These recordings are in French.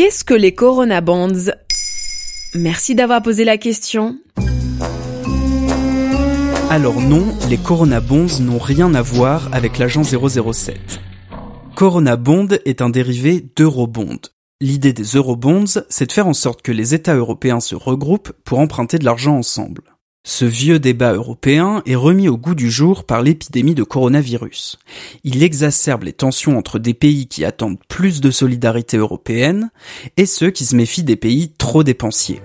Qu'est-ce que les Corona Bonds? Merci d'avoir posé la question. Alors non, les Corona Bonds n'ont rien à voir avec l'agent 007. Corona Bond est un dérivé d'Eurobond. L'idée des Eurobonds, c'est de faire en sorte que les États européens se regroupent pour emprunter de l'argent ensemble. Ce vieux débat européen est remis au goût du jour par l'épidémie de coronavirus. Il exacerbe les tensions entre des pays qui attendent plus de solidarité européenne et ceux qui se méfient des pays trop dépensiers.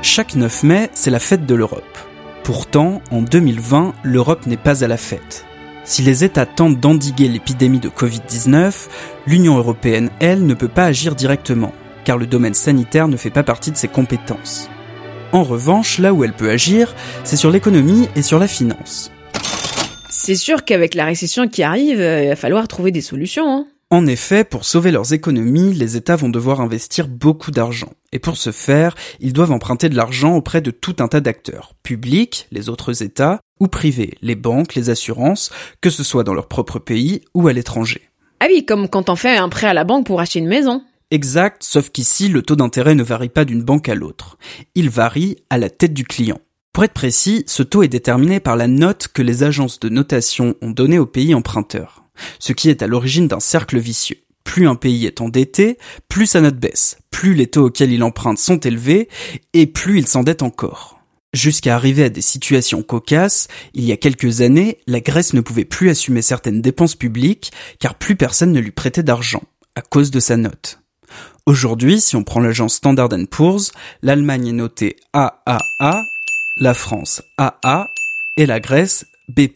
Chaque 9 mai, c'est la fête de l'Europe. Pourtant, en 2020, l'Europe n'est pas à la fête. Si les États tentent d'endiguer l'épidémie de Covid-19, l'Union européenne, elle, ne peut pas agir directement, car le domaine sanitaire ne fait pas partie de ses compétences. En revanche, là où elle peut agir, c'est sur l'économie et sur la finance. C'est sûr qu'avec la récession qui arrive, euh, il va falloir trouver des solutions. Hein. En effet, pour sauver leurs économies, les États vont devoir investir beaucoup d'argent. Et pour ce faire, ils doivent emprunter de l'argent auprès de tout un tas d'acteurs, publics, les autres États, ou privés, les banques, les assurances, que ce soit dans leur propre pays ou à l'étranger. Ah oui, comme quand on fait un prêt à la banque pour acheter une maison. Exact, sauf qu'ici, le taux d'intérêt ne varie pas d'une banque à l'autre. Il varie à la tête du client. Pour être précis, ce taux est déterminé par la note que les agences de notation ont donnée au pays emprunteur. Ce qui est à l'origine d'un cercle vicieux. Plus un pays est endetté, plus sa note baisse, plus les taux auxquels il emprunte sont élevés, et plus il s'endette encore. Jusqu'à arriver à des situations cocasses, il y a quelques années, la Grèce ne pouvait plus assumer certaines dépenses publiques, car plus personne ne lui prêtait d'argent, à cause de sa note. Aujourd'hui, si on prend l'agence Standard Poor's, l'Allemagne est notée AAA, la France AA et la Grèce B+.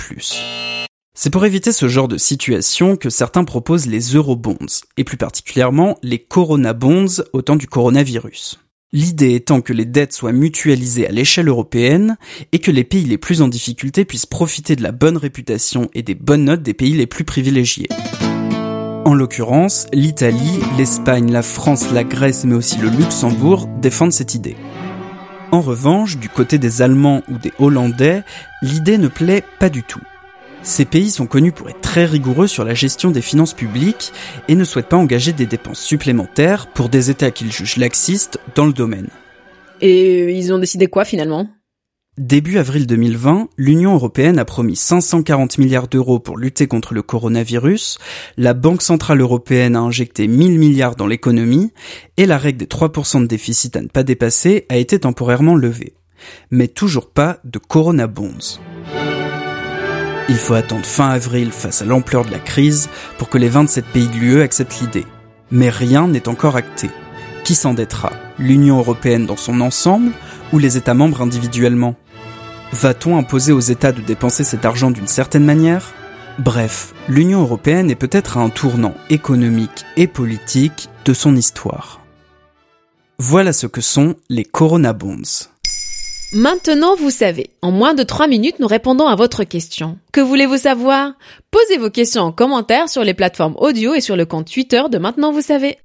C'est pour éviter ce genre de situation que certains proposent les Eurobonds, et plus particulièrement les Corona Bonds au temps du coronavirus. L'idée étant que les dettes soient mutualisées à l'échelle européenne et que les pays les plus en difficulté puissent profiter de la bonne réputation et des bonnes notes des pays les plus privilégiés. En l'occurrence, l'Italie, l'Espagne, la France, la Grèce mais aussi le Luxembourg défendent cette idée. En revanche, du côté des Allemands ou des Hollandais, l'idée ne plaît pas du tout. Ces pays sont connus pour être très rigoureux sur la gestion des finances publiques et ne souhaitent pas engager des dépenses supplémentaires pour des États qu'ils jugent laxistes dans le domaine. Et ils ont décidé quoi finalement? Début avril 2020, l'Union européenne a promis 540 milliards d'euros pour lutter contre le coronavirus, la Banque centrale européenne a injecté 1000 milliards dans l'économie, et la règle des 3% de déficit à ne pas dépasser a été temporairement levée. Mais toujours pas de Corona Bonds. Il faut attendre fin avril face à l'ampleur de la crise pour que les 27 pays de l'UE acceptent l'idée. Mais rien n'est encore acté. Qui s'endettera L'Union européenne dans son ensemble ou les États membres individuellement? Va-t-on imposer aux États de dépenser cet argent d'une certaine manière? Bref, l'Union européenne est peut-être à un tournant économique et politique de son histoire. Voilà ce que sont les Corona Bonds. Maintenant, vous savez. En moins de 3 minutes, nous répondons à votre question. Que voulez-vous savoir? Posez vos questions en commentaire sur les plateformes audio et sur le compte Twitter de Maintenant, vous savez.